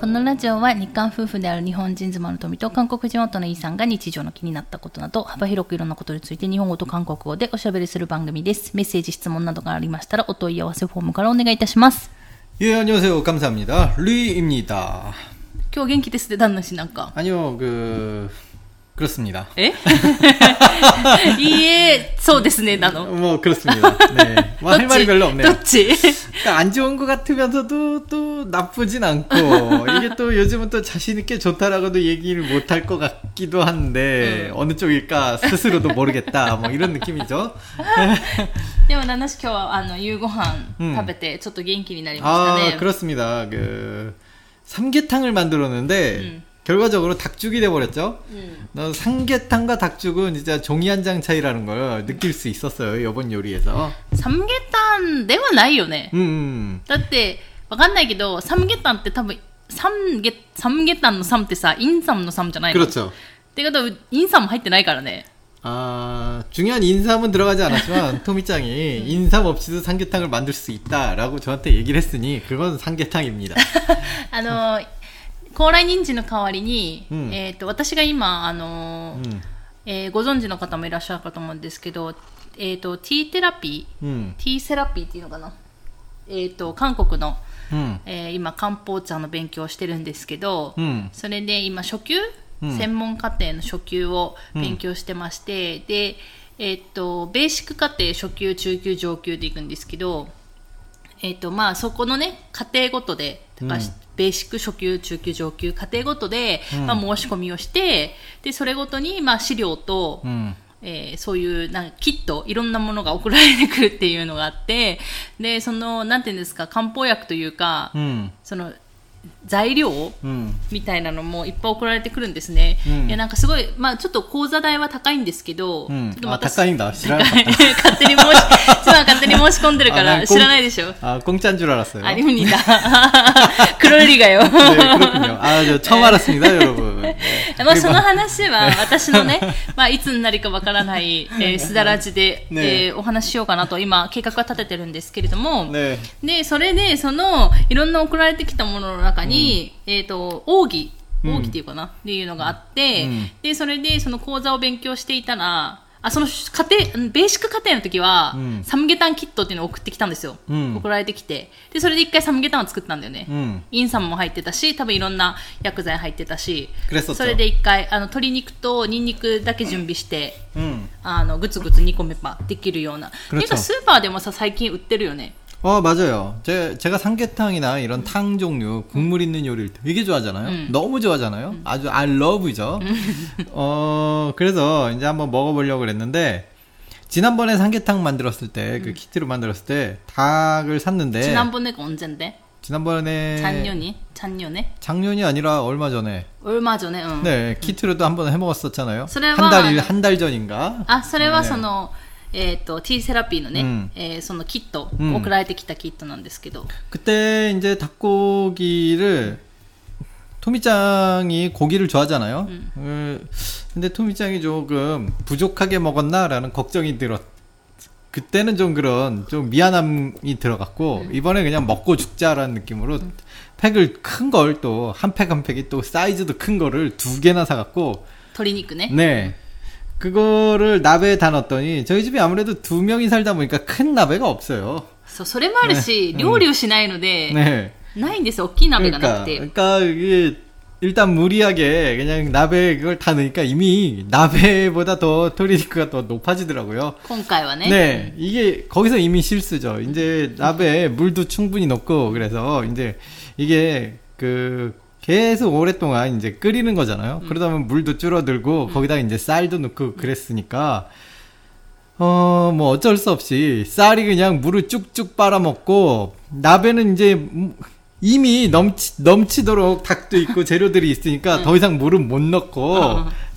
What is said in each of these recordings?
このラジオは日韓夫婦である日本人妻の富と韓国人夫のイさんが日常の気になったことなど幅広くいろんなことについて日本語と韓国語でおしゃべりする番組です。メッセージ、質問などがありましたらお問い合わせフォームからお願いいたします。 예, 안녕하세요. 감사합니다. 루이입니다. 今日元気ですね、旦那氏なんか。 아니요, 그, 그렇습니다. えいいえ、そうですね、なの。 뭐, 그렇습니다. 네. 뭐, 할 말이 별로 ど 없네요. っち 그러니까 안 좋은 것 같으면서도 또 나쁘진 않고, 이게 또 요즘은 또 자신있게 좋다라고도 얘기를 못할 것 같기도 한데, 어느 쪽일까 스스로도 모르겠다. 뭐, 이런 느낌이죠. でも旦那氏今日はあの夕ご飯うん食べてちょっと元気になりましたね。 아, 그렇습니다. 그, 삼계탕을 만들었는데, 결과적으로 닭죽이 돼버렸죠? うん。 나 삼계탕과 닭죽은 진짜 종이 한 장 차이라는 걸 느낄 수 있었어요, 이번 요리에서. サムゲタンではないよね。 음, だって、わかんないけど、サムゲタンって多分、サムゲ、サムゲタンのサムってさ、インサムのサムじゃないの 그렇죠. ってことは、インサム入ってないからね。 아, 중요한 인삼은 들어가지 않았지만, 토미짱이 인삼 없이도 삼계탕을 만들 수 있다라고 저한테 얘기를 했으니, 그건 삼계탕입니다. あの、 高麗人参の代わりに、うん、えっ、と、私が今、あのーうん、えー、ご存知の方もいらっしゃるかと思うんですけど、えっ、と、T テラピー、うん、ーセラピーっていうのかな？えっ、と、韓国の、うん、えー、今漢方茶の勉強をしてるんですけど、うん、それで今初級、うん、専門家庭の初級を勉強してまして、で、えー、っとベーシック家庭初級中級上級でいくんですけど、えー、っとまあ、そこのね家庭ごとで高橋ベーシック初級中級上級課程ごとで、まあ、申し込みをしてでそれごとに、まあ、資料と、 음, えーそういうなんかキットいろんなものが送られてくるっていうのがあってでそのなんていうんですか漢方薬というか、 음, その材料 음, みたいなのもいっぱい送られてくるんですね。うんいやなんかすごい、まあちょっと講座代は高いんですけど、 음. ちょっと 아, 私 닭가인다. 高い 싫어요. 勝手に申し、妻は勝手に申し込んでるかあなんから知らないでしょ。 아, 공짜인 줄 알았어요. ありむにだ。黒リがよ。 네, 그렇군요. 아, 저 처음 알았습니다, 여러분. 네. まあその話は私のね、まあいつになるかわからない、えー、すだらじで、ねえーお話ししようかなと今計画は立ててるんですけれども、 네. で、それで、その、いろんな送られてきたものの中に、 えっ、と、奥義、うん奥義っていうかな、っていうのがあって、うんで、それで、その講座を勉強していたら、あ、その家庭、ベーシック課程の時は、うんサムゲタンキットっていうのを送ってきたんですよ。うん送られてきて。で、それで一回サムゲタンを作ったんだよね。 음, インサムも入ってたし、多分いろんな薬剤入ってたし、それで一回、あの、鶏肉とニンニクだけ準備して、 음. あの、ぐつぐつ煮込めばできるような。ていうか、スーパーでもさ、最近売ってるよね。 어, 맞아요. 제, 제가 삼계탕이나 이런 탕 종류, 국물 있는 요리를 되게 좋아하잖아요. 음. 너무 좋아하잖아요. 아주 I love죠. 어, 그래서 이제 한번 먹어보려고 그랬는데, 지난번에 삼계탕 만들었을 때, 그 키트로 만들었을 때, 닭을 샀는데, 지난번에가 언젠데? 지난번에, 작년이? 작년에? 작년이 아니라 얼마 전에, 얼마 전에, 응. 네, 키트로도 한 번 해먹었었잖아요. 그래와- 한 달, 한 달 전인가? あ、それはねその、 えっ、と、T セラピーのね、うんえーそのキット、うん送られてきたキットなんですけど、 그때 이제 닭고기를 토미짱이 고기를 좋아하잖아요. 어, 근데 토미짱이 조금 부족하게 먹었나라는 걱정이 들었. 그때는 좀 그런 좀 미안함이 들어갔고 이번에 그냥 먹고 죽자라는 느낌으로 팩을 큰 걸 또 한 팩 한 팩이 또 사이즈도 큰 거를 두 개나 사갖고 鶏肉ね。 네 그거를 나베에 다 넣었더니 저희 집이 아무래도 두 명이 살다 보니까 큰 나베가 없어요. そう、それもあるし、ね料理をしないので、 네. ないんですよ。大きい鍋がな 그러니까, くて。 그러니까 이게 일단 무리하게 그냥 나베 그걸 다 넣으니까 이미 나베보다 더 토리니크가 더 높아지더라고요. 今回はね。 네, 이게 거기서 이미 실수죠. 이제 나베에 물도 충분히 넣고 그래서 이제 이게 그 계속 오랫동안 이제 끓이는 거잖아요. 그러다 보면 물도 줄어들고 거기다 이제 쌀도 넣고 그랬으니까. 어, 뭐 어쩔 수 없이 쌀이 그냥 물을 쭉쭉 빨아먹고 나베는 이제 음, 이미 넘치, 넘치도록 닭도 있고 재료들이 있으니까 더 이상 물은 못 넣고 어.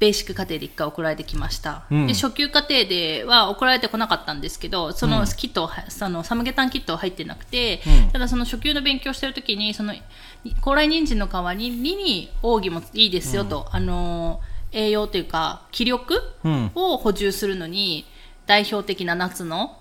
ベーシック課程で1回送られてきました、うん。で初級課程では送られてこなかったんですけどそのキットをは、そのサムゲタンキットは入ってなくて、うん。ただその初級の勉強してる時にその高麗人参の代わりに奥義もいいですよと、あの栄養というか気力うん。を補充するのに代表的な夏の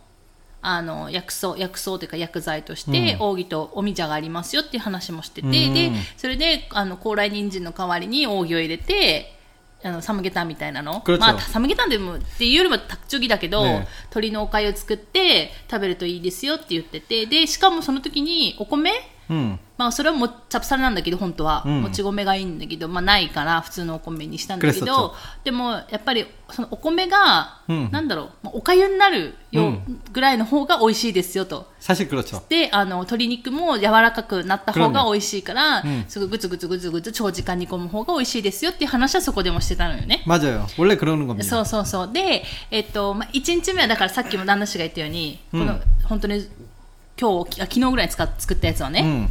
あの薬草薬草というか薬剤として、うん。扇とおみじゃがありますよっていう話もしてて、うん。でそれであの高麗人参の代わりに扇を入れてあのサムゲタンみたいなの、まあ、サムゲタンでもっていうよりはタクチョギだけど、ね、鶏のおかゆを作って食べるといいですよって言っててでしかもその時にお米、うん。まあそれはもチャプサルなんだけど本当は、うんもち米がいいんだけど、まあないから普通のお米にしたんだけ 그랬었죠 どでもやっぱりそのお米が、うんなんだろうまあおかゆになるよ、うんぐらいの方が美味しいですよと 사실 그렇죠. であの鶏肉も柔らかくなった方が 그럼요 美味しいから、うんすぐぐつぐつぐつぐつ長時間煮込む方が美味しいですよっていう話はそこでもしてたのよね。 맞아요. 원래 그러는 겁니다. そうそうそう。で、えっと、まあ、1日目はだからさっきも旦那氏が言ったように、うんこの、本当に、今日、あ昨日ぐらいに使っ作ったやつはね、 음.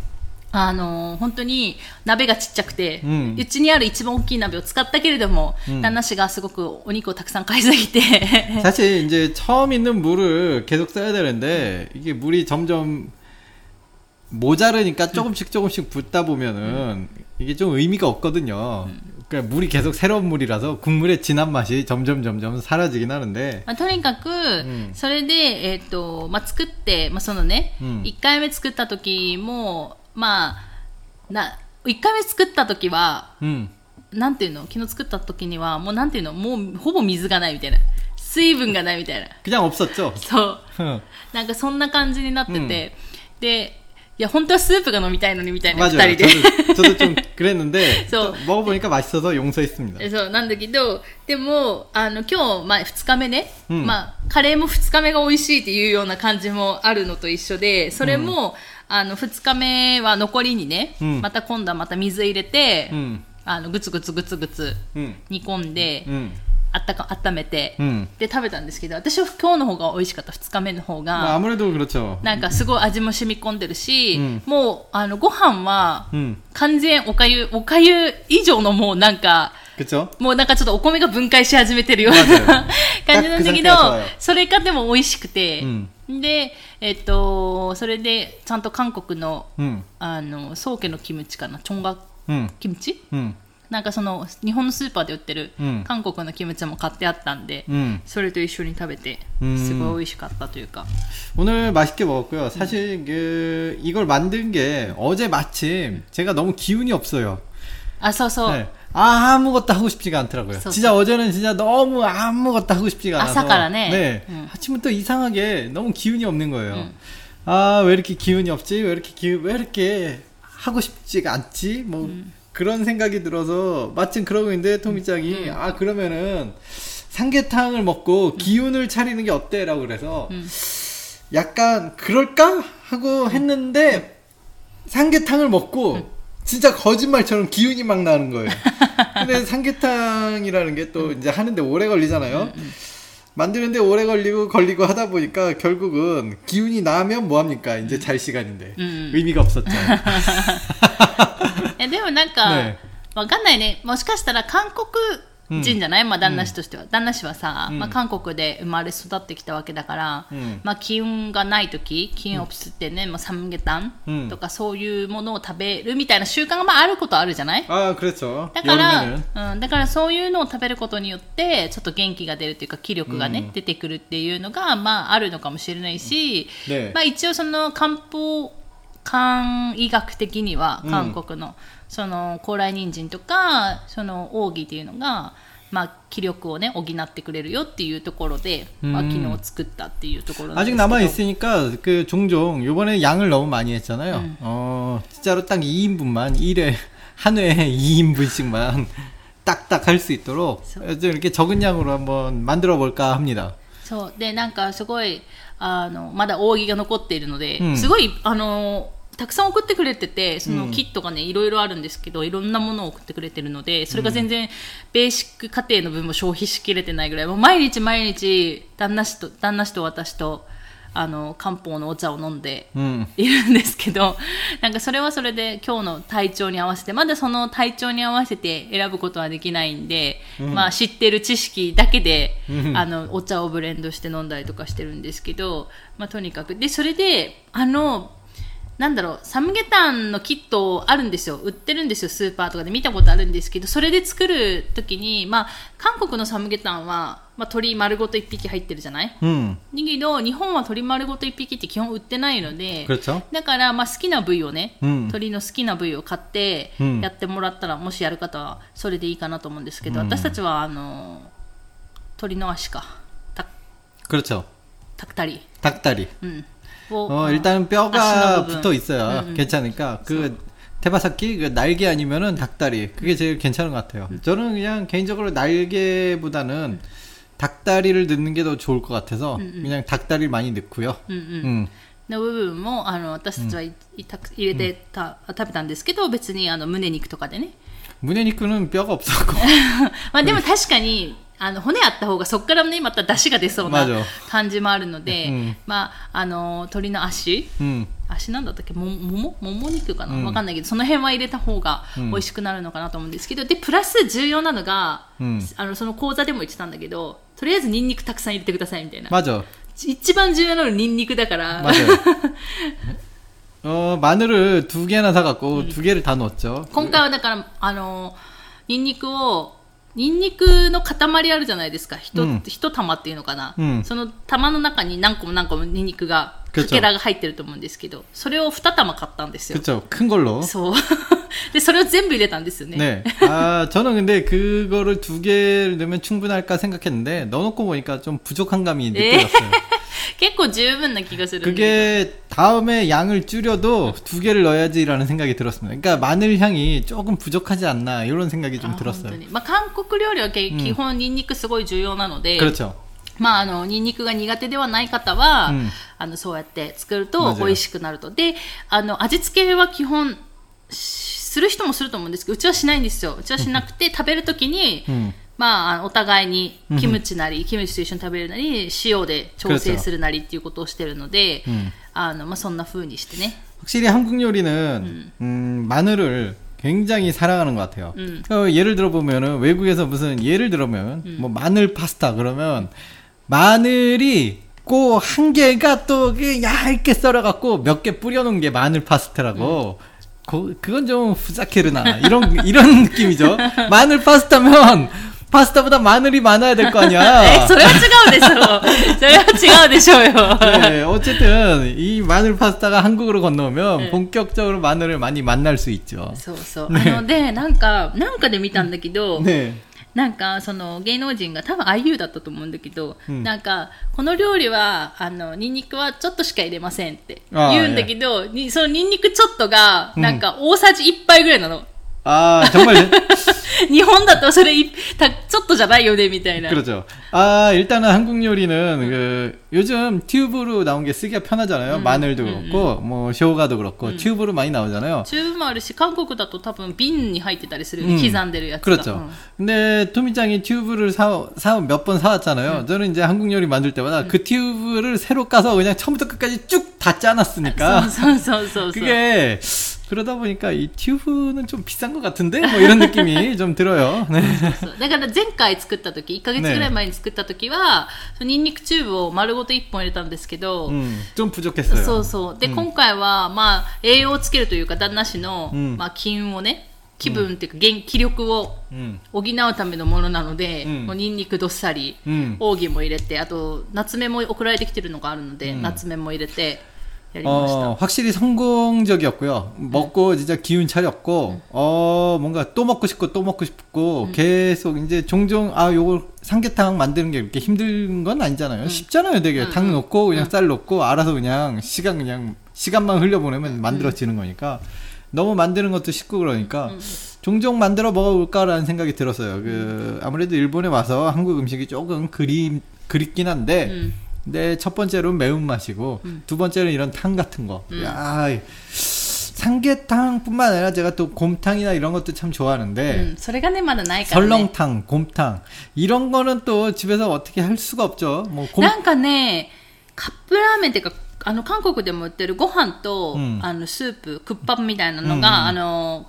あのー本当に鍋がちっちゃくて、ううんちにある一番大きい鍋を使ったけれども、うん旦那氏がすごくお肉をたくさん買いすぎて、 사실 이제 처음 있는 물을 계속 써야 되는데 이게 물이 점점 모자르니까 조금씩 조금씩 붓다 보면은 이게 좀 의미가 없거든요. 그러니까 물이 계속 새로운 물이라서 국물의 진한 맛이 점점 점점 사라지긴 하는데 まあ、とにかく、んそれで、えっとまあ、作って、まあ、そのね、うん1回目作った時も、 まあ、な1回目作った時は、 음. なんていうの昨日作った時には、もうなんていうのもうほぼ水がないみたいな。水分がないみたいな。 그냥 없었죠. そう。 응. なんかそんな感じになってて、で、いや、本当はスープが飲みたいのにみたいな、二 맞아요. 人で。 저도, 저도 좀 그랬는데 저- 또 먹어보니까 맛있어서 용서했습니다. そう、なんだけど、でも、あの、今日、まあ、二日目ね、うんまあ、カレーも二日目が美味しいっていうような感じもあるのと一緒で、それも、 あの、二日目は残りにね、うんまた今度はまた水入れて、 음. あの、ぐつぐつぐつぐつ 음. 煮込んで、 음. あったか、温めて、 음. で食べたんですけど、私は今日の方が美味しかった、二日目の方 뭐 が。 아무래도 그렇죠. なんかすごい味も染み込んでるし、うんもう、あの、ご飯は、 음. 完全おかゆ、おかゆ以上のもうなんか、 그쵸? もうなんかちょっとお米が分解し始めてるような맞아요 感じなんだけどたくさん、それがでも美味しくて、うんで、えっと、それでちゃんと韓国の、 음. あの、宗家のキムチかな、チョンガ 음. キムチ 음. なんかその、日本のスーパーで売ってるうん韓国のキムチも買ってあったんで、 음. それと一緒に食べて、うんすごい美味しかったというか。 오늘 맛있게 먹었고요. 사실 그 이걸 만든 게 어제 마침 제가 너무 기운이 없어요. 아 서서 네. 아, 아무것도 하고 싶지가 않더라고요. 서서. 진짜 어제는 진짜 너무 아무것도 하고 싶지가 않아서 아삭하라네. 네. 음. 아침부터 이상하게 너무 기운이 없는 거예요. 음. 아왜 이렇게 기운이 없지? 왜 이렇게 기, 왜 이렇게 하고 싶지가 않지? 뭐 음. 그런 생각이 들어서 마침 그러고 있는데 토미짱이 음. 음. 아 그러면은 삼계탕을 먹고 음. 기운을 차리는 게 어때라고 그래서 약간 그럴까 하고 했는데 삼계탕을 먹고 진짜 거짓말처럼 기운이 막 나는 거예요. 근데 삼계탕이라는 게 또 이제 하는데 오래 걸리잖아요. 만드는데 오래 걸리고 걸리고 하다 보니까 결국은 기운이 나면 뭐 합니까? 이제 잘 시간인데 음. 의미가 없었죠. えでもなんか、ねわかんないね。もしかしたら韓国 人じゃない、まあ、旦那氏としては、旦那氏はさ、まあ、韓国で生まれ育ってきたわけだから、まあ、気運がない時気運をプスってね、まあ、サムゲタンとかそういうものを食べるみたいな習慣がまああることあるじゃない？ああ그렇だから、うん、だからそういうのを食べることによってちょっと元気が出るというか気力がね、出てくるっていうのが、まあ、あるのかもしれないし、まあ、一応その漢方漢医学的には韓国の、その、高麗人参とか、その、奥義っていうのが、まあ、気力をね、補ってくれるよっていうところで、まあ、うん昨日作ったっていうところなんです 아직 けど。 남아 있으니까 그 종종 요번에 양을 너무 많이 했잖아요. 음. 어 진짜로 딱 2인분만 1회 한 회에 2인분씩만 딱딱 할 수 있도록 그래서- 좀 이렇게 적은 양으로 한번 만들어 볼까 합니다. そう。で、なんかすごい、あの、まだ扇が残っているので、うんすごい、あの、 たくさん送ってくれてて、そのうんキットがね、いろいろあるんですけど、いろんなものを送ってくれてるので、それが全然、ベーシック家庭の分も消費しきれてないぐらい、もう毎日毎日、旦那氏と、旦那氏と私と、あの漢方のお茶を飲んで 음. いるんですけど、なんかそれはそれで今日の体調に合わせて、まだその体調に合わせて選ぶことはできないんで、まあ知ってる知識だけで、あの、お茶をブレンドして飲んだりとかしてるんですけど、まあとにかく。で、それで、あの、なんだろう、サムゲタンのキットあるんですよ。売ってるんですよ、スーパーとかで見たことあるんですけど、それで作るときに、まあ、韓国のサムゲタンは、まあ、鶏丸ごと1匹入ってるじゃない 음. だけど、日本は鶏丸ごと1匹って基本売ってないので、 그렇죠. だから、まあ、好きな部位をね、うん鶏の好きな部位を買ってうんやってもらったら、もしやる方はそれでいいかなと思うんですけど、私たちはあの鶏の足かた 그렇죠. たくたり、 닭다리. うん、 を 어, 일단 아시나 뼈가 부분. 붙어 있어요. 음, 음. 괜찮으니까. 그, 테바사키, 그 날개 아니면은 닭다리. 그게 제일 괜찮은 것 같아요. 저는 그냥 개인적으로 날개보다는 닭다리를 넣는 게 더 좋을 것 같아서 그냥 닭다리를 많이 넣고요. うんうん 음. の部分もあの私たちはいいたく入れてた、食べたんですけど別にあの胸肉とかでね 문해니크는 뼈가 없었고. まあでも確かに、 あの骨あった方がそこからねまた出汁が出そうな 맞아 感じもあるので、うんまああの鶏の足 음. 足なんだったっけももももも肉かな、うんわかんないけどその辺は入れた方がうん美味しくなるのかなと思うんですけど、でプラス重要なのが、うんあのその講座でも言ってたんだけどとりあえずニンニクたくさん入れてくださいみたいな 맞아. 一番重要なのニンニクだから、 맞아요. 어, 마늘을 두 개나 사갖고 두 개를 다 넣었죠. 今回はだからあのニンニクを ニンニクの塊あるじゃないですか。一、うん一玉っていうのかな、うんその玉の中に何個も何個もニンニクが、か 그쵸 けらが入ってると思うんですけど、それを二玉買ったんですよ。 그쵸. 큰 걸로. そう。で、それを全部入れたんですよね。 네. 아, 저는 근데 그거를 두 개를 넣으면 충분할까 생각했는데, 넣어놓고 보니까 좀 부족한 감이 느껴졌어요. 結構十分な気がするんで。 그게 다음에 양을 줄여도 두 개를 넣어야지라는 생각이 들었습니다. 그러니까 마늘 향이 조금 부족하지 않나, 이런 생각이 あ 좀 本当 들었어요. にまあ、韓国料理はけ基本ニンニクすごい重要なので、 그렇죠. まあ、あの、ニンニクが苦手ではない方は、うんあの、そうやって作るとまず美味しくなると。で、あの、味付けは基本、しする人もすると思うんですけど、うちはしないんですよ。うちはしなくて、食べるときに、 음. まああの、お互いにキムチなり、キムチと一緒に食べるなり、塩で調整するなりっていうことをしてるので、 음. あの、まあ、そんな風にしてね。 확실히 한국 요리는 음, 마늘을 굉장히 사랑하는 것 같아요. 음. 어, 예를 들어 보면은 외국에서 무슨 예를 들어면 뭐 마늘 파스타 그러면 마늘이 꼭 한 개가 또 이렇게 얇게 썰어갖고 몇 개 뿌려놓은 게 마늘 파스타라고. 그, 그건 좀 후자케르나 이런 이런 느낌이죠. 마늘 파스타면 파스타보다 마늘이 많아야 될 거 え、 아니야. それは違うでしょう。それは違うでしょうよ。 네, 어쨌든 이 마늘 파스타가 한국으로 건너오면 네. 본격적으로 마늘을 많이 만날 수 있죠. そうそう。ねあの、で、なんか、なんかで見たんだけど、 네. なんか、その、芸能人が、多分 IU だったと思うんだけど、うんなんか、この料理は、あの、ニンニクはちょっとしか入れませんってあー言うんだけど、にそのニンニクちょっとが、うんなんか、大さじ1杯ぐらいなの。 아 정말 日本だとそれいた、ちょっとじゃないよね、みたいな。 그렇죠. 아 일단은 한국 요리는 그 요즘 튜브로 나온 게 쓰기가 편하잖아요. 마늘도 그렇고 뭐 쇼가도 그렇고 튜브로 많이 나오잖아요. チューブもあるし、韓国だと多分瓶に入ってたりするようんね、刻んでるやつが。 그렇죠. うん 근데 토미짱이 튜브를 사, 사, 몇 번 사왔잖아요. 저는 이제 한국 요리 만들 때마다 그 튜브를 새로 까서 그냥 처음부터 끝까지 쭉 다 짜놨으니까. そうそうそうそう。 그게 그러다 보니까 이 튜브는 좀 비싼 것 같은데? 뭐 이런 느낌이 좀 들어요. 네. そうだから前回作った時、1ヶ月ぐらい前に作った時は、そのニンニクチューブを丸ごと1本入れたんですけど、 음, 좀 부족했어요. そうそう。で、今回は、まあ、栄養をつけるというか、旦那氏の、うんまあ、気運をね、気分っていうか、元気力を 음, 補うためのものなので、うんもうニンニクどっさり、 음. 奥義も入れて、あと、夏目も送られてきてるのがあるので、うん夏目も入れて、やりました。 어, 확실히 성공적이었고요. 먹고 진짜 기운 차렸고, 어, 뭔가 또 먹고 싶고 또 먹고 싶고, 계속 이제 종종, 아, 요걸 삼계탕 만드는 게 이렇게 힘든 건 아니잖아요. 쉽잖아요, 되게. 탕 넣고, 그냥 쌀 넣고, 알아서 그냥 시간 그냥, 시간만 흘려보내면 만들어지는 거니까. 너무 만드는 것도 쉽고 그러니까, 종종 만들어 먹어볼까라는 생각이 들었어요. 그, 아무래도 일본에 와서 한국 음식이 조금 그리, 그립긴 한데, うん。 근데 첫 번째로는 매운맛이고 두 번째는 이런 탕 같은 거. 야, 이 삼계탕뿐만 아니라 제가 또 곰탕이나 이런 것도 참 う 좋아하는데 ん。それがね、まだないから、ね。 설렁탕, 곰탕 이런 거는 또 집에서 어떻게 할 수가 없죠. 뭐 곰, なんかね、 カップラーメンっていうか、あの、韓国でも売ってるご飯と、うんあの、スープ、クッパみたいなのが、うんうんあの、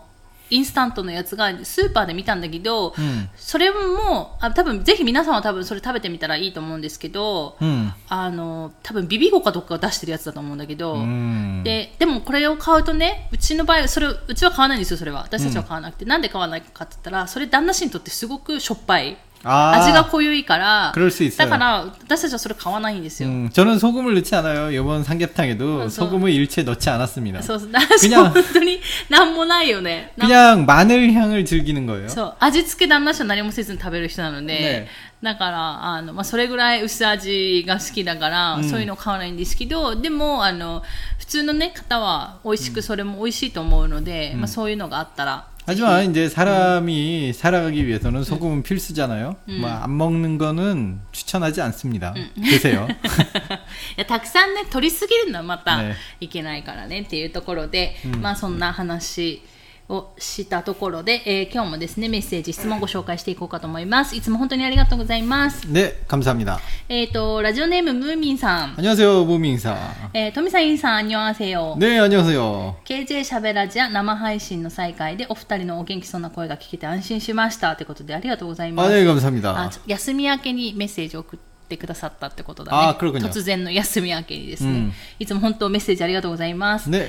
インスタントのやつがスーパーで見たんだけど、うんそれも、あ多分ぜひ皆さんは多分それ食べてみたらいいと思うんですけど、うん。あの、多分ビビゴかどっかが出してるやつだと思うんだけど、うん。で、でもこれを買うとね、うちの場合、それ、うちは買わないんですよ、それは。私たちは買わなくて。なんで買わないかって言ったら、それ旦那氏にとってすごくしょっぱい。아, 味が濃ゆいから、 그럴 수 있어요. だから、私たちはそれ買わないんですよ。 음, 저는 소금을 넣지 않아요. 이번 삼계탕에도 그래서- 소금을 일체 넣지 않았습니다. そうそう。私 그냥 本当になんもないよね。な 그냥 마늘 향을 즐기는 거예요. そう。味付け旦那氏は何もせずに食べる人なので、ねだから、あの、まあ、それぐらい薄味が好きだから、うんそういうの買わないんですけど、でも、あの、普通のね、方は美味しく、それも美味しいと思うので、まあ、そういうのがあったら、 하지만 이제 사람이 살아가기 위해서는 소금은 필수잖아요. 뭐 안 먹는 거는 추천하지 않습니다. 드세요. いやたくさんね、取りすぎるのはまたねいけないからねっていうところで、まあそんな話 をしたところで、えー今日もですね、メッセージ、質問をご紹介していこうかと思います。いつも本当にありがとうございます。 네, 감사합니다. えっ、と、ラジオネームムーミンさん。 안녕하세요, 무민사. えー、トミさん、インさん、アンニョンアセヨ。 네, 안녕하세요. KJ しゃべラジア生配信の再開でお二人のお元気そうな声が聞けて安心しましたということでありがとうございま 아, す。 네, あ 감사합니다. ちょ休み明けにメッセージを送ってくださったってことだね。あ그렇군요 突然の休み明けにですね、うんいつも本当メッセージありがとうございます。 네,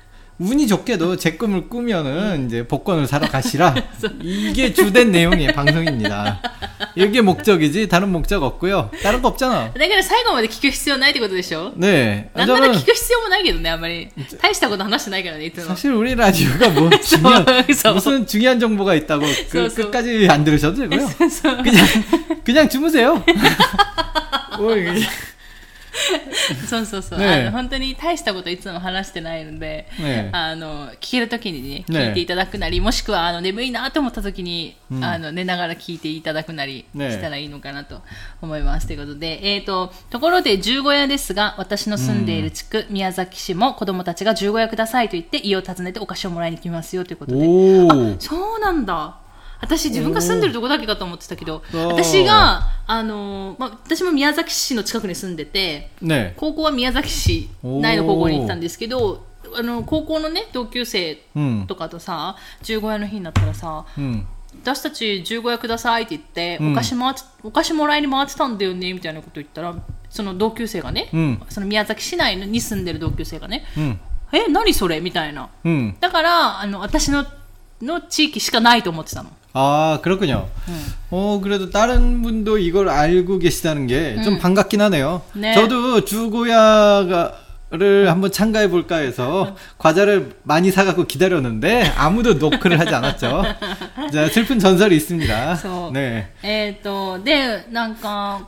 운이 좋게도 제 꿈을 꾸면은 이제 복권을 사러 가시라. 이게 주된 내용의 방송입니다. 이게 목적이지 다른 목적 없고요. 다른 거 없잖아. だから最後まで聞く必要ないってことでしょ 네. なんなら 저는 聞く必要もないけどね、あんまり。大したこと話してないからね、いつも。 사실 우리 라디오가 뭐 중요한 그래서. 무슨 중요한 정보가 있다고 그, 그래서. 끝까지 안 들으셔도 되고요. 그냥 그냥 주무세요. 뭐 이게 そうそうそう。ねあの本当に大したこといつも話してないので、ねあの、聞けるときにね、ね聞いていただくなり、もしくは、あの、眠いなと思ったときに、あの、寝ながら聞いていただくなりねしたらいいのかなと思います。ということで、えっ、と、ところで十五夜ですが、私の住んでいる地区、宮崎市も子供たちが十五夜くださいと言って家を訪ねてお菓子をもらいに来ますよということで。 오. そうなんだ。私自分が住んでるとこだけかと思ってたけど、私が、あのー、まあ、私も宮崎市の近くに住んでて、ね、高校は宮崎市内の高校に行ったんですけど、あの、高校のね、同級生とかとさ、十五、15夜の日になったらさ、うん。私たち15夜くださいって言って、うん、お菓子回お菓子もらいに回ってたんだよねみたいなこと言ったらその同級生がね、うん、その宮崎市内に住んでる同級生がね、うん、え何それ？みたいな、うん、だからあの私のの地域しかないと思ってたの。 아 그렇군요. 음. 어 그래도 다른 분도 이걸 알고 계시다는 게좀 음. 반갑긴 하네요. 네. 저도 주고야를 음. 한번 참가해 볼까 해서 음. 과자를 많이 사갖고 기다렸는데 아무도 노크를 하지 않았죠. 자 슬픈 전설이 있습니다. 네. 에 또, 네, 뭔가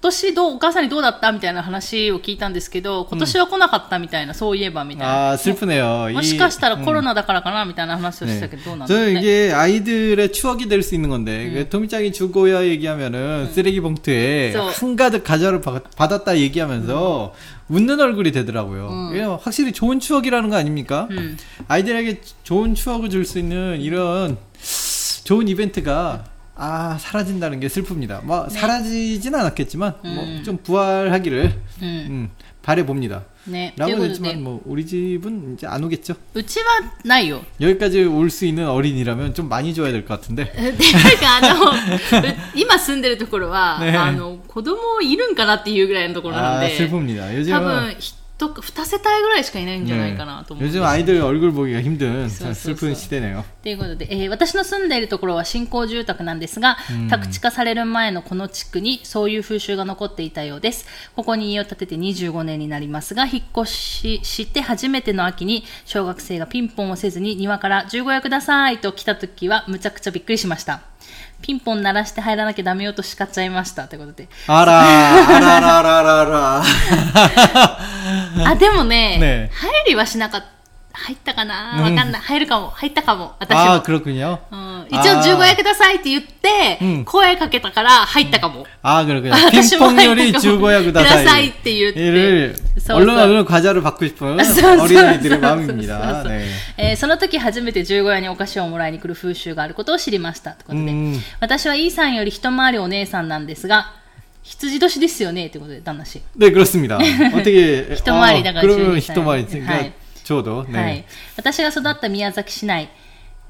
年どう、お母さんにどうだったみたいな話を聞いたんですけど、今年は来なかったみたいな、そういえばみたいな。 아, 슬프네요. も 이- しかしたら 음. コロナだからかなみたいな話をしてた 네. けど、どうなんだろう 저는 ね。 이게 아이들의 추억이 될 수 있는 건데 그 토미짱이 주고야 얘기하면은 쓰레기 봉투에 저- 한가득 과자를 받- 받았다 얘기하면서 웃는 얼굴이 되더라고요. 이게 확실히 좋은 추억이라는 거 아닙니까? 음. 아이들에게 좋은 추억을 줄 수 있는 이런 좋은 이벤트가 아 사라진다는 게 슬픕니다. 뭐 사라지진 않았겠지만 뭐 좀 부활하기를 うん。 음, 바래 봅니다. ね。とい 라고 うことで 했지만 、뭐 우리 집은 이제 안 오겠죠. うちはないよ。 여기까지 올 수 있는 어린이라면 좀 많이 줘야 될 것 같은데. で、なんかあの、う今住んでるところは、ねあの、子供いるんかなっていうぐらいのところなん 아 で、 슬픕니다. 多 요즘은 分、 一、二世帯ぐらいしかいないんじゃないかなと思うんです 요즘 아이들 얼굴 보기가 힘든 써, 써, 슬픈 써. 시대네요. ということで、えー私の住んでいるところは新興住宅なんですが、宅地化される前のこの地区にそういう風習が残っていたようです。ここに家を建てて25年になりますが、引っ越しして初めての秋に小学生がピンポンをせずに庭から15夜くださいと来た時はむちゃくちゃびっくりしました。 ピンポン鳴らして入らなきゃダメよと叱っちゃいましたってことで。あらあららららら。あ、でもね、ね入りはしなかった。入ったかなうんわかんない。入るかも。入ったかも。私も。 아, 그렇군요. うん、一応15円くださいって言って、うん声かけたから入ったかも。 아, 그렇군요. 私も 핑퐁 入 요리 ったかも 주고야 くだ 그다사이. さいって言って。 이를 そうそう 얼른 얼른 과자를 받고 싶은 そうそうそう 어린아이들의 そうそう 마음입니다. そう 네. えーその時初めて15円にお菓子をもらいに来る風習があることを知りました。ということで、うん私は E さんより一回りお姉さんなんですが、羊年ですよねということで、旦那氏。 네, 그렇습니다. 어떻게 히토마리 다가 그러면 주인이잖아 ちょうど、ね、はい。私が育った宮崎市内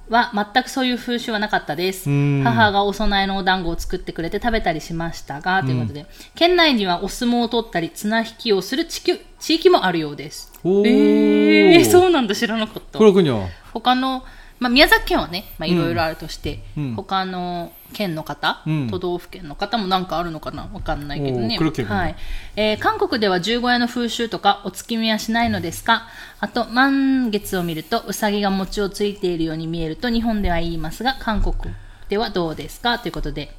は全くそういう風習はなかったです。母がお供えのお団子を作ってくれて食べたりしましたが、ということで、県内にはお相撲を取ったり、綱引きをする地域地域もあるようです。ええー、そうなんだ、知らなかった。他のまあ、宮崎県はねまあいろいろあるとして、うん他の県の方、うん都道府県の方もなんかあるのかなわかんないけどねおー黒木君はいえー韓国では十五夜の風習とかお月見はしないのですかあと満月を見るとうさぎが餅をついているように見えると日本では言いますが韓国ではどうですかということで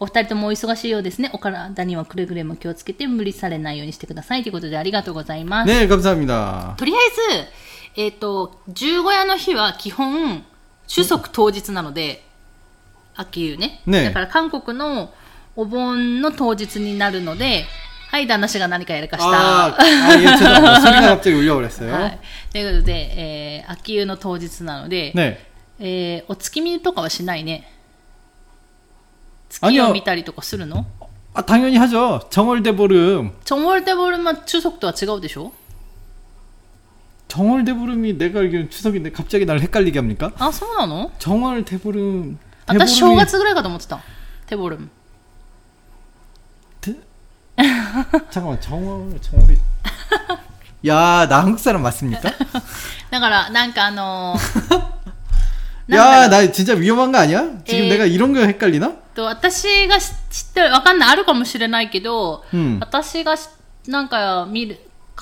お二人ともお忙しいようですねお体にはくれぐれも気をつけて無理されないようにしてくださいということでありがとうございます 네, 감사합니다. とりあえず、 えっ、と、十五夜の日は基本、主足当日なので、秋湯ね。ねだから韓国のお盆の当日になるので、はい、旦那氏が何かやらかした。 아, 아, 예, 죄송합니다. 소리가 갑자기 울려버렸어요. はい。ということで、えー、秋湯の当日なので、 네. えー、お月見とかはしないね。あにゃ月を見たりとかするの 아, 당연히 하죠. 정월대보름. チョンウォルテボルマ主足とは違うでしょ 정월대보름이 내가 알기로는 추석인데 갑자기 날 헷갈리게 합니까? あ、そうなの 정월대보름. 私正 대보름이- 月ぐらいかと思ってた。テボルム。 잠깐만, 정월, 정월이. 야, 나 한국 사람 맞습니까? だから、なんかあのー 야, なんだろう 나 진짜 위험한 거 아니야? 지금 에. 내가 이런 거 헷갈리나? と私が知ってる、わかんない、あるかもしれないけど、うん私がしなんか見る、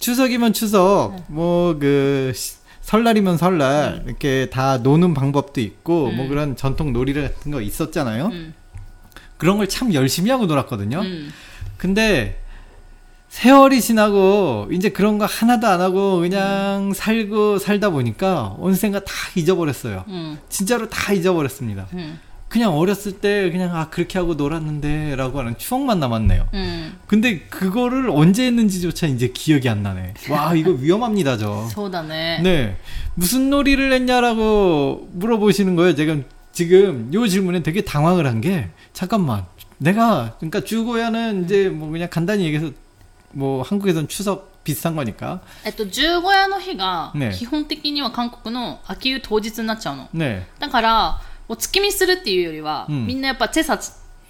추석이면 추석, 뭐 그 설날이면 설날 음. 이렇게 다 노는 방법도 있고 뭐 음. 그런 전통 놀이 같은 거 있었잖아요. 음. 그런 걸 참 열심히 하고 놀았거든요. 근데 세월이 지나고 이제 그런 거 하나도 안 하고 그냥 음. 살고 살다 보니까 어느샌가 다 잊어버렸어요. 음. 진짜로 다 잊어버렸습니다. 음. 그냥 어렸을 때 그냥 아 그렇게 하고 놀았는데라고 하는 추억만 남았네요. うん。 근데 그거를 언제 했는지조차 이제 기억이 안 나네. 와 이거 위험합니다 저. そうだね。 네 무슨 놀이를 했냐라고 물어보시는 거예요. 제가 지금 요 질문에 되게 당황을 한 게 잠깐만 내가 그러니까 주고야는 이제 뭐 그냥 간단히 얘기해서 뭐 한국에선 추석 비슷한 거니까 えっと、十五夜の日がね、基本的には韓国の秋湯当日になっちゃうの。 네 だから、 お月見するっていうよりは、うん。みんなやっぱチェサ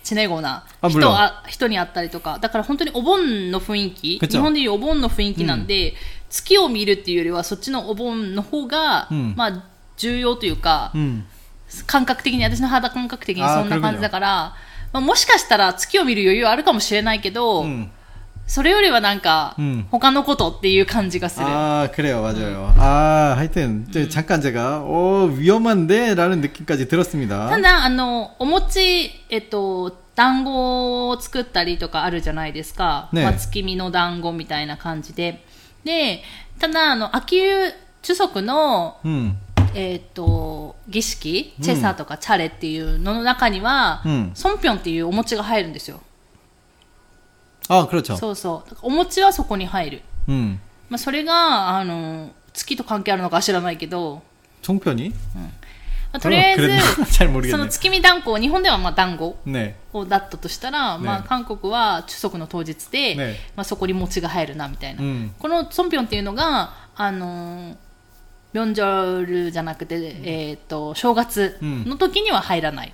チネゴな人あ人に会ったりとか、だから本当にお盆の雰囲気、日本でいうお盆の雰囲気なんで、月を見るっていうよりは、そっちのお盆の方が、うん。まあ、重要というか、 음. 感覚的に、私の肌感覚的にそんな感じだから、まあ、もしかしたら月を見る余裕あるかもしれないけど、 음. それよりはなんか、うん他のことっていう感じがする。 아 그래요 맞아요 아 하여튼 저 잠깐 제가 어 위험한데라는 느낌까지 た 들었습니다 だ、あの、お餅、えっと、団子を作ったりとかあるじゃないですか。ねまあ、月見の団子みたいな感じで。で、ただ、あの、秋湯、主足の、 음. えっと、儀式、チェサとかチャレっていうのの中には、うんソンピョンっていうお餅が入るんですよ。 아 그렇죠 そうそう。だからお餅はそこに入る。 음. まあ、それが、あの、月と関係あるのかは知らないけど、 종편이 まあ、とりあえず、 잘 そ 모르겠네 の月見団子、日本ではまあ団子 네 をだったとしたら、まあ、ね韓国は中足の当日で、ねまあ、そこに餅が入るなみたいな、 음. このソンピョンっていうのがあのービョンジョルじゃなくて、えー、と正月の時には入らない、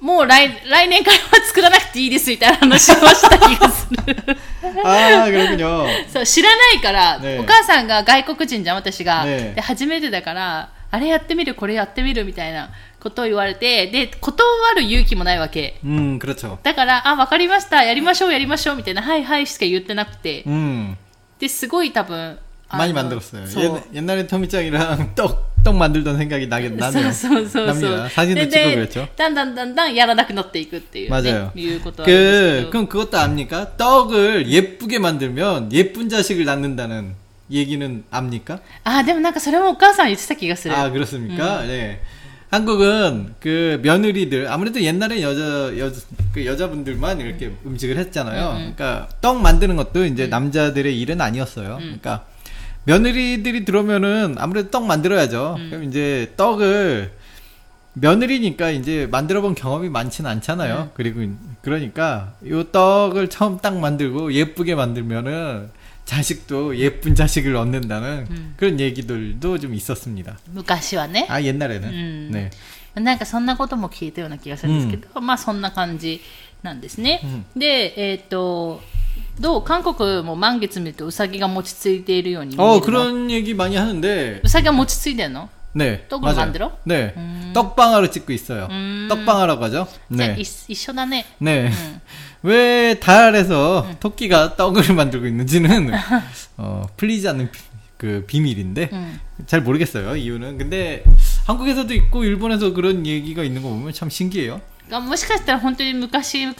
もう来来年からは作らなくていいですみたいな話をした気がする。 아, 그렇군요. そう、知らないから、ねお母さんが外国人じゃん、私が。ねで、初めてだから、あれやってみる、これやってみるみたいなことを言われて、で、断る勇気もないわけ。 음, 그렇죠. だから、あ、わかりました、やりましょう、やりましょう、みたいな、はいはいしか言ってなくて。 음, で、すごい多分、あの 많이 만들었어요. そう 옛, 옛날에 토미짱이랑 떡, 떡 만들던 생각이 나게 そう 나네요. そうそうそう。 납니다. 사진도 で 찍고 で 그랬죠. だんだんだんだんやらなくなっていくっていう、ね。 맞아요. いうことはあるんですけ 그, ど。 그럼 그것도 압니까? 떡을 예쁘게 만들면 예쁜 자식을 낳는다는 얘기는 압니까? あ、でもなんかそれもお母さん言ってた気がする。 아, 그렇습니까? 네. 한국은 그 며느리들 아무래도 옛날에 여자 여, 그 여자분들만 이렇게 음식을 했잖아요. 그러니까 떡 만드는 것도 이제 남자들의 일은 아니었어요. 그러니까 며느리들이 들어오면은 아무래도 떡 만들어야죠. 그럼 이제 떡을 며느리니까 이제 만들어 본 경험이 많지는 않잖아요. 그리고 그러니까 요 떡을 처음 딱 만들고 예쁘게 만들면은 자식도 예쁜 자식을 얻는다는 그런 얘기들도 좀 있었습니다. 昔はね。 아 옛날에는 うん 네. なんかそんなことも聞いたような気がするんですけど、まあそんな感じなんですね。で、えっ、と、 どう韓国も満月見るとウサギが持ち着いているように見える 어 の 그런 얘기 많이 하는데 ウサギが持ち着いてんの 네 떡을 맞아요. 만들어? 네 떡방아로 찍고 있어요. 음. 떡방아라고 하죠. じゃあ 네 一一緒だね。 네. 왜 달에서 토끼가 떡을 만들고 있는지는 어, 풀리지 않는 비, 그 비밀인데 음. 잘 모르겠어요 이유는. 근데 한국에서도 있고 일본에서 그런 얘기가 있는 거 보면 참 신기해요. がもしかしたら本当に昔々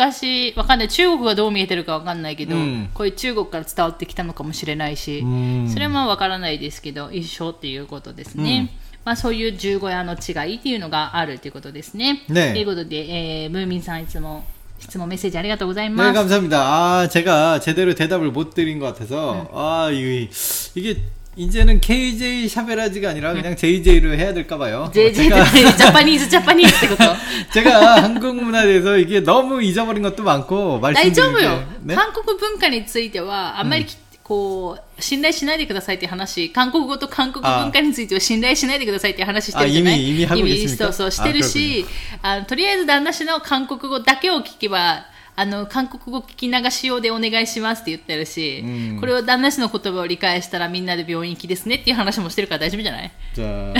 わかんない中国がどう見えてるかわかんないけど、うんこういう中国から伝わってきたのかもしれないし、 음. それもわからないですけど一緒っていうことですね、まあ、そういう十五夜の違いっていうのがあるということですねねということで、えームーミンさんいつも質問メッセージありがとうございま 네 す、 감사합니다. 아 제가 제대로 대답을 못 드린 것 같아서 아 이게 이게 이제는 KJ 샤베라지가 아니라 그냥 JJ로 해야 될까 봐요. ジェジェジ 제가 ャパニーズジャパニーズってこと 제가 한국 문화에 대해서 이게 너무 잊어버린 것도 많고 大 말씀드린 丈夫よ、 게 네? 韓国文化についてはあんまりき、こう信頼しないでくださいっていう話韓国語と韓国文化については信頼しないでくださいっていう話してるじゃないあ意味意味ハグですかそうそうしてるしあのとりあえず旦那氏の韓国語だけを聞けば あの韓国語聞き流し用でお願いしますって言ってるし、うんこれを旦那氏の言葉を理解したらみんなで病院行きですねっていう話もしてるから大丈夫じゃない 자,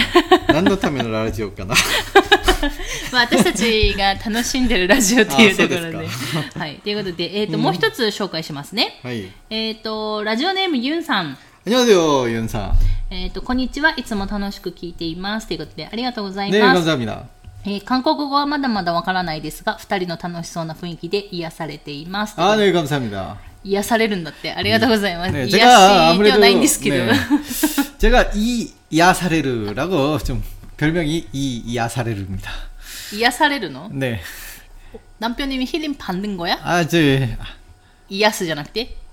난노타면 라디오까나. まあ、私たちが楽しんでるラジオっていうところで。あそうですはい。ということで、えっ、と、もう一つ紹介しますね。 하이. えっ、と、ラジオネームユンさん。 안녕하세요, 윤사. えっ、と、こんにちは。いつも楽しく聞いています。ということで、ありがとうござい 네, ます。 감사합니다. えー韓国語はまだまだわからないですが、二人の楽しそうな雰囲気で癒されています。 아, 네, 감사합니다. 癒されるんだって。ありがとうございます。 네, 癒 제가 しでは 아무래도 ないんですけど。 네, 제가 이 야사레르라고 좀 별명이 이 야사레르입니다. 癒されるの 네. 남편님이 힐링 받는 거야? 아, 저癒すじゃなくて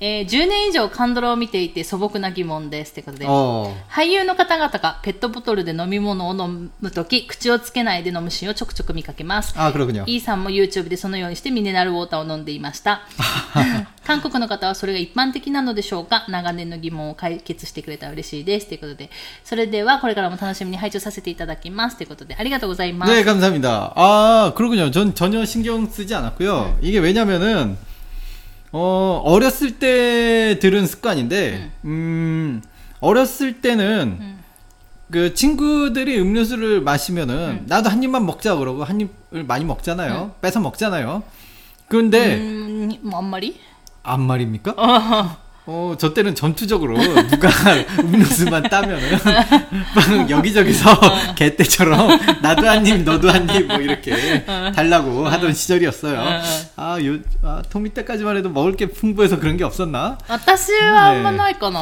えー10年以上カンドラを見ていて素朴な疑問です。ということで、 어, 俳優の方々がペットボトルで飲み物を飲むとき、口をつけないで飲むシーンをちょくちょく見かけます。 아, 그렇군요. E さんも YouTube でそのようにしてミネラルウォーターを飲んでいました。韓国の方はそれが一般的なのでしょうか長年の疑問を解決してくれたら嬉しいです。ということで、それではこれからも楽しみに拝聴させていただきます。ということで、ありがとうございます。 네, 감사합니다. 아, 그렇군요. 전 전혀 신경 쓰지 않았고요. 이게 왜냐면은, 어, 어렸을 때 들은 습관인데, 네. 음, 어렸을 때는 음. 그 친구들이 음료수를 마시면은 네. 나도 한 입만 먹자 그러고 한 입을 많이 먹잖아요. 네. 뺏어 먹잖아요. 그런데, 음, 뭐 앞말이? 앞말입니까? 어. 어, 저 때는 전투적으로 누가 음료수만 따면은 막 여기저기서 어. 개떼처럼 나도 한 입, 너도 한 입 뭐 이렇게 달라고 하던 시절이었어요. 아, 요, 아, 토미 때까지만 해도 먹을 게 풍부해서 그런 게 없었나? 아, 네.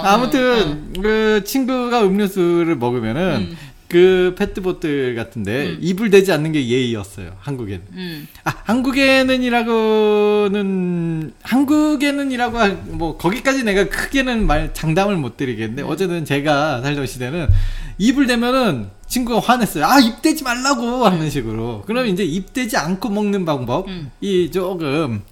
아무튼 그 친구가 음료수를 먹으면은 음. 그 페트보틀 같은데 입을 대지 않는 게 예의였어요. 한국엔. うん。 아, 한국에는이라고는 한국에는이라고 하- 뭐 거기까지 내가 크게는 말 장담을 못 드리겠는데 어쨌든 제가 살던 시대는 입을 대면은 친구가 화냈어요. 아, 입 대지 말라고 하는 식으로. 그럼 이제 입 대지 않고 먹는 방법이 조금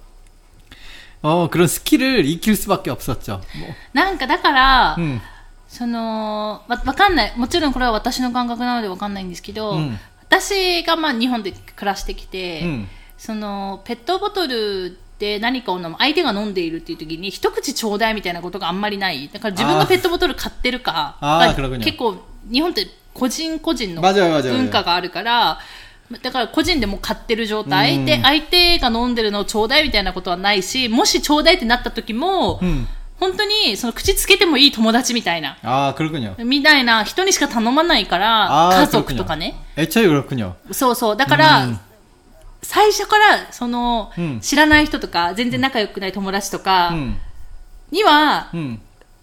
어 그런 스킬을 익힐 수밖에 없었죠. 뭐, なんかだから、 음, そのわわかんない。もちろんこれは私の感覚なのでわかんないんですけど、うん。私がまあ日本で暮らしてきて、うん、そのペットボトルで何かを飲む相手が飲んでいるっていう時に一口ちょうだいみたいなことがあんまりない。だから自分がペットボトル買ってるか結構日本って個人個人の文化があるからだから個人でも買ってる状態、うん、で相手が飲んでるのをちょうだいみたいなことはないしもしちょうだいってなった時も、うん。本当にその口つけてもいい友達みたいな。 아 그렇군요. みたいな人にしか頼まないから、 아 家族とかね。 애초에 그렇군요. そうそう。だから、うん最初から、その、うん知らない人とか、全然仲良くない友達とか 음, には、 음.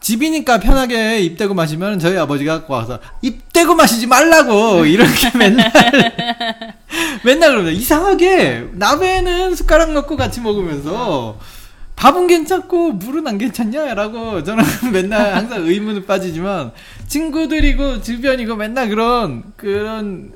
집이니까 편하게 입 대고 마시면 저희 아버지가 갖고 와서 입 대고 마시지 말라고 이렇게 맨날 맨날 그러면 이상하게 나베는 숟가락 넣고 같이 먹으면서 밥은 괜찮고 물은 안 괜찮냐라고 저는 맨날 항상 의문을 빠지지만 친구들이고 주변이고 맨날 그런 그런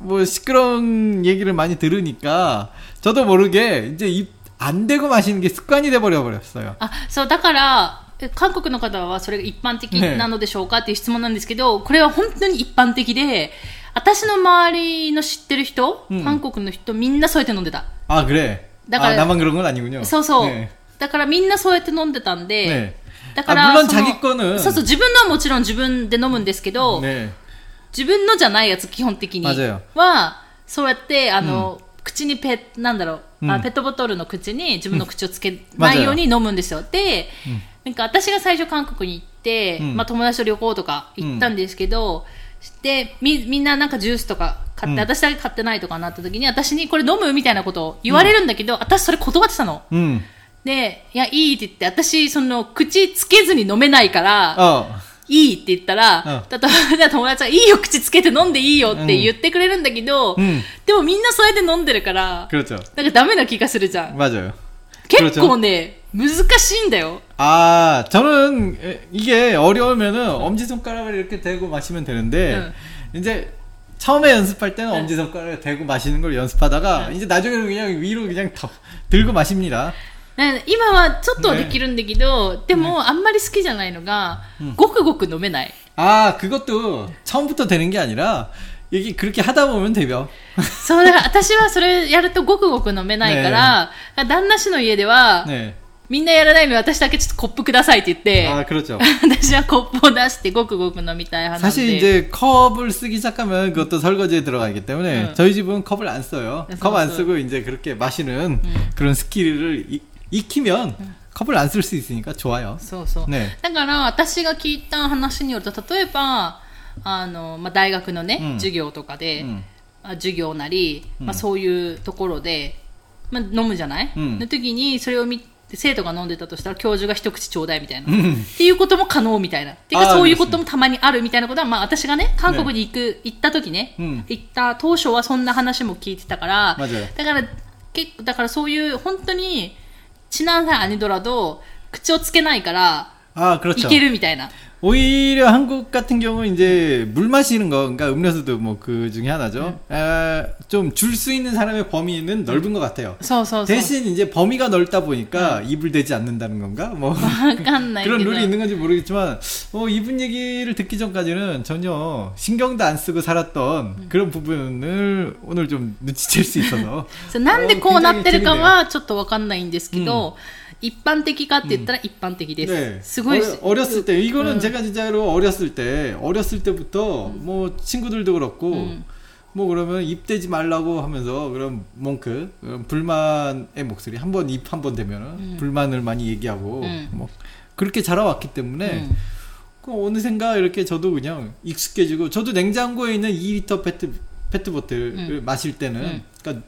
뭐 시끄러운 얘기를 많이 들으니까 저도 모르게 이제 입 안 대고 마시는 게 습관이 돼 버려 버렸어요. あ、そう、だから、え 韓国の方はそれが一般的なのでしょうかっていう質問なんですけど、これは本当に一般的で、私の周りの知ってる人、うん韓国の人みんなそうやって飲んでた。 아 그래. 나 아 그래. 나만 그런 건 아니군요. そうそう。 네. だからみんなそうやって飲んでたんで、 네. だから、 아, 물론 その 자기 거는 そうそう、自分のはもちろん自分で飲むんですけど、 네. 自分のじゃないやつ基本的に 맞아요 は、そうやって、あの、口にペ、なんだろう、あうんペットボトルの口に自分の口をつけ 맞아요 ないように飲むんですよ。で、 なんか私が最初韓国に行って、うん、まあ友達と旅行とか行ったんですけど、うん、でみみんななんかジュースとか買って、私だけ買ってないとかなった時に私にこれ飲むみたいなことを言われるんだけど、私それ断ってたの。で、いや、いいって言って、私、その、口つけずに飲めないから、いいって言ったら、例えば友達がいいよ、口つけて飲んでいいよって言ってくれるんだけど、うん、でもみんなそれで飲んでるから、なんかダメな気がするじゃん。結構ね、 難しいんだよ。 아, 저는 에, 이게 어려우면은 엄지손가락을 이렇게 대고 마시면 되는데 이제 처음에 연습할 때는 엄지손가락을 대고 마시는 걸 연습하다가 이제 나중에는 그냥 위로 그냥 더 들고 마십니다. ね今はちょっとはできるんだけど、でもあんまり好きじゃないのが、ごくごく飲めない。 아, 그것도 처음부터 되는 게 아니라 이게 그렇게 하다 보면 돼요. そう、だから私はそれやるとごくごく飲めないから、旦那氏の家では、 네. みんなやらないのに私だけちょっとコップくださいって言って、 아, 그렇죠. 私はコップを出してごくごく飲みたい派なんで。 사실 이제 컵을 쓰기 시작하면 그것도 설거지에 들어가기 때문에 응. 저희 집은 컵을 안 써요. 그래서 컵 안 써. 쓰고 이제 그렇게 마시는 그런 스킬을 이- 익히면 컵을 안 쓸 수 있으니까 좋아요. そうそう。ねだから、私が聞いた話によると、例えば、あの、まあ、大学のね、うん授業とかで、うんあ授業なり、まあ、うんそういうところで、まあ、飲むじゃない、うんの時に、それを見て、 生徒が飲んでたとしたら、教授が一口ちょうだいみたいな。うんっていうことも可能みたいな。てあーか、そういうこともたまにあるみたいなことは、まあ、私がね、韓国に行く、行った時ね、うん行った当初はそんな話も聞いてたから、 맞아요. だから、結構、だからそういう、本当に、친한사이아니더라도口をつけないから、 아 い 그렇죠. けるみたいな。 오히려 한국 같은 경우는 이제 물 마시는 거, 그러니까 음료수도 뭐 그 중에 하나죠. 아, 좀 줄 수 있는 사람의 범위는 넓은 것 같아요. そうそうそう。 대신 이제 범위가 넓다 보니까 입을 대지 않는다는 건가? 뭐 わかんないけど。 그런 룰이 있는 건지 모르겠지만 어, 이분 얘기를 듣기 전까지는 전혀 신경도 안 쓰고 살았던 그런 부분을 오늘 좀 눈치챌 수 있어서 そうなんでこうなってるかはちょっとわかんないんですけど、一 입반 뜨기가 음. 됐더라 입반 뜨기です. 네. 수고했... 어려, 어렸을 때 이거는 음. 제가 진짜로 어렸을 때 어렸을 때부터 음. 뭐 친구들도 그렇고 뭐 그러면 입대지 말라고 하면서 그럼 몽크 그럼 불만의 목소리 한 번 입 한 번 되면은 음. 불만을 많이 얘기하고 음. 뭐 그렇게 자라왔기 때문에 음. 그 어느샌가 이렇게 저도 그냥 익숙해지고 저도 냉장고에 있는 2리터 페트 페트 보틀을 마실 때는 그러니까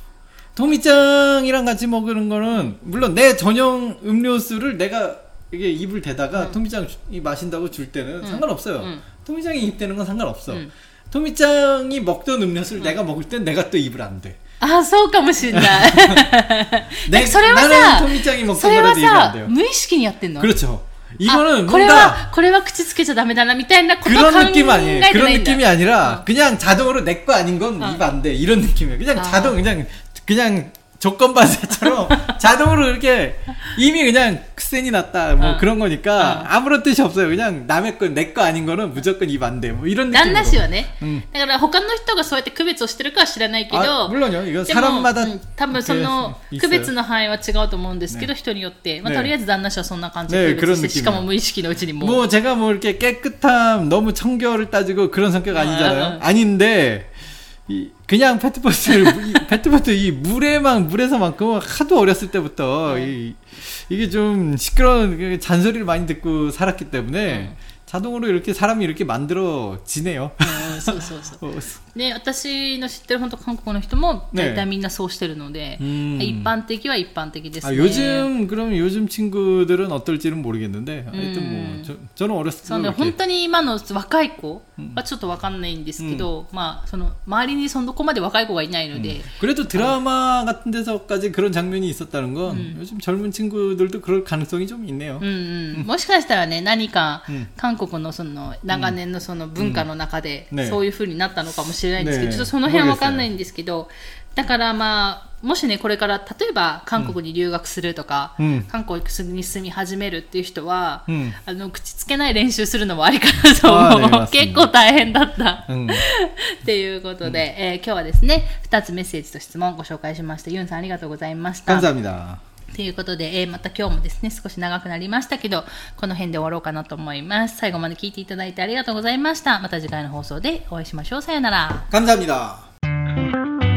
토미짱이랑 같이 먹는 거는 물론 내 전용 음료수를 내가 이게 입을 대다가 토미짱이 마신다고 줄 때는 상관없어요. 음. 토미짱이 입 대는 건 상관없어. 음. 토미짱이 먹던 음료수를 내가 먹을 땐 내가 또 입을 안 대. ああそうかもしれない 내, それは 나는 さ 토미짱이 そ 먹던 れは 거라도 입을 안 さ 돼요. 無意識にやってんの 그렇죠. あ 이거는 これ 뭔가 はこれは口つけちゃダメだなみたいなことを考 그런 え 느낌 て 아니에요. ないん 그런 だ 느낌이 아니라 그냥 자동으로 내 거 아닌 건 어. 입 안 돼. 이런 느낌이에요. 그냥 아. 자동 그냥 그냥 조건 반사처럼 자동으로 이렇게 이미 그냥 癖に 났다 뭐 어. 그런 거니까 어. 아무런 뜻이 없어요. 그냥 남의 거 내 거 아닌 거는 무조건 입 안 돼. 뭐 이런 旦 느낌으로. 那氏はね、うんだから他の人がそうやって区別をしてるかは知らないけど、 아, 물론요. 이거 でも 사람마다 うん多分その 이렇게 区別 있어요. の範囲は違うと思うんですけど、人によって、まあ、ねとりあえず旦那氏はそんな感じねで区別して、 그런느낌이에요 しかも無意識のうちにもう、 뭐 제가 뭐 이렇게 깨끗함 너무 청결을 따지고 그런 성격 아니잖아요. 아. 아닌데 이 그냥 페트보트를 이 페트보트 이 물에만 물에서만큼 하도 어렸을 때부터 이, 이게 좀 시끄러운 그 잔소리를 많이 듣고 살았기 때문에 자동으로 이렇게 사람이 이렇게 만들어지네요. うんそうそうそう 어, で私の知ってる本当韓国の人もね大体みんなそうしてるので、 음. 一般的は一般的です 아, ね 요즘 그럼 요즘 친구들은 어떨지는 모르겠는데 하여튼 음. 뭐 저, 저는 어렸을 そう 때 ね、本当に今の若い子はちょっとわかんないんですけど、まあ、その周りにそこまで若い子がいないので、 그래도 드라마 같은 데서까지 그런 장면이 있었다는 건 요즘 젊은 친구들도 그럴 가능성이 좀 있네요. うんうん、もしかしたらね何かうん韓国のその長年のその文化の中でうんね そういうふうになったのかもしれないんですけど、ちょっとその辺は分かんないんですけど、だからまあ、もしね、これから例えば韓国に留学するとか、うん、韓国に住み始めるっていう人は、うん、あの、口つけない練習するのもありかなと思う。結構大変だった。うん、っていうことで、えー、今日はですね、2つメッセージと質問をご紹介しました。ユンさんありがとうございました。ということで、えーまた今日もですね、少し長くなりましたけど、この辺で終わろうかなと思います。最後まで聞いていただいてありがとうございました。また次回の放送でお会いしましょう。さよなら。 감사합니다.